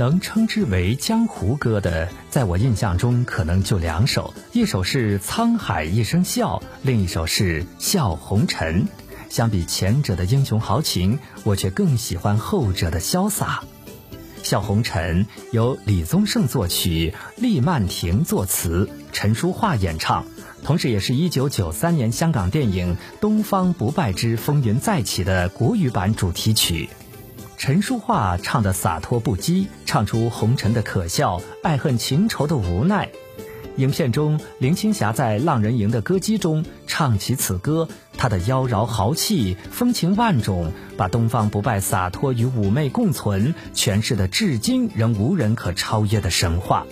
能称之为江湖歌的，在我印象中可能就两首，一首是《沧海一声笑》，另一首是《笑红尘》。相比前者的英雄豪情，我却更喜欢后者的潇洒。《笑红尘》由李宗盛作曲，厉曼婷作词，陈淑桦演唱，同时也是一九九三年香港电影《东方不败之风云再起》的国语版主题曲。陈淑桦唱的洒脱不羁，唱出红尘的可笑、爱恨情仇的无奈。影片中，林青霞在浪人营的歌姬中唱起此歌，她的妖娆豪气、风情万种，把东方不败洒脱与妩媚共存诠释的至今仍无人可超越的神话。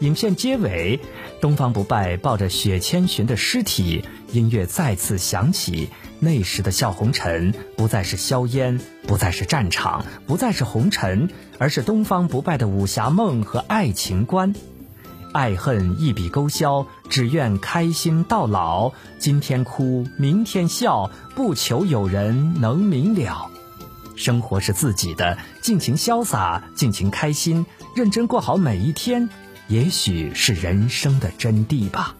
影片结尾，东方不败抱着雪千寻的尸体，音乐再次响起。那时的笑红尘，不再是硝烟，不再是战场，不再是红尘，而是东方不败的武侠梦和爱情观。爱恨一笔勾销，只愿开心到老。今天哭，明天笑，不求有人能明了。生活是自己的，尽情潇洒，尽情开心，认真过好每一天。也许是人生的真谛吧。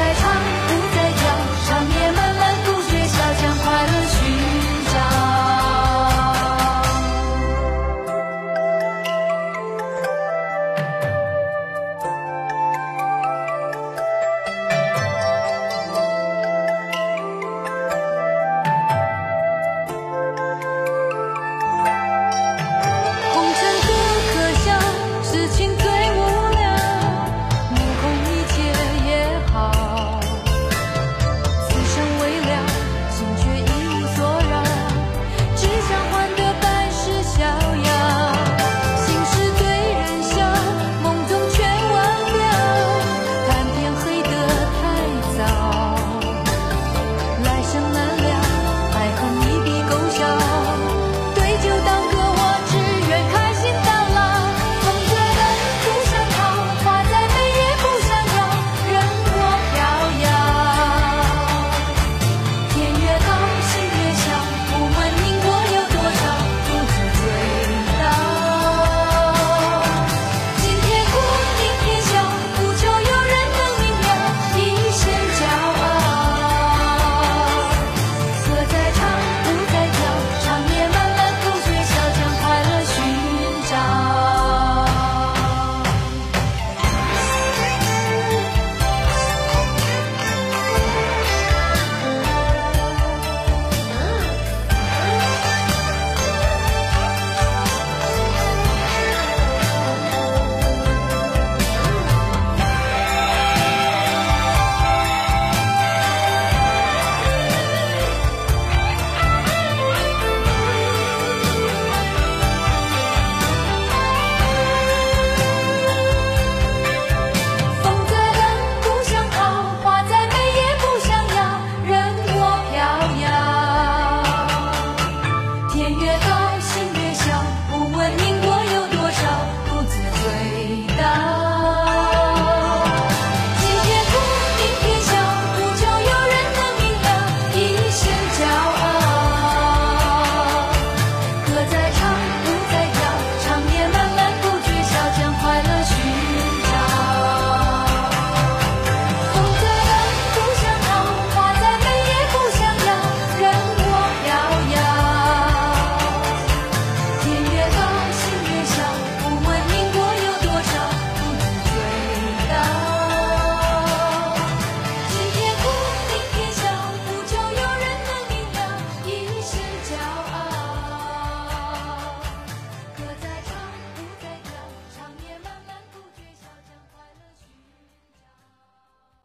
在唱。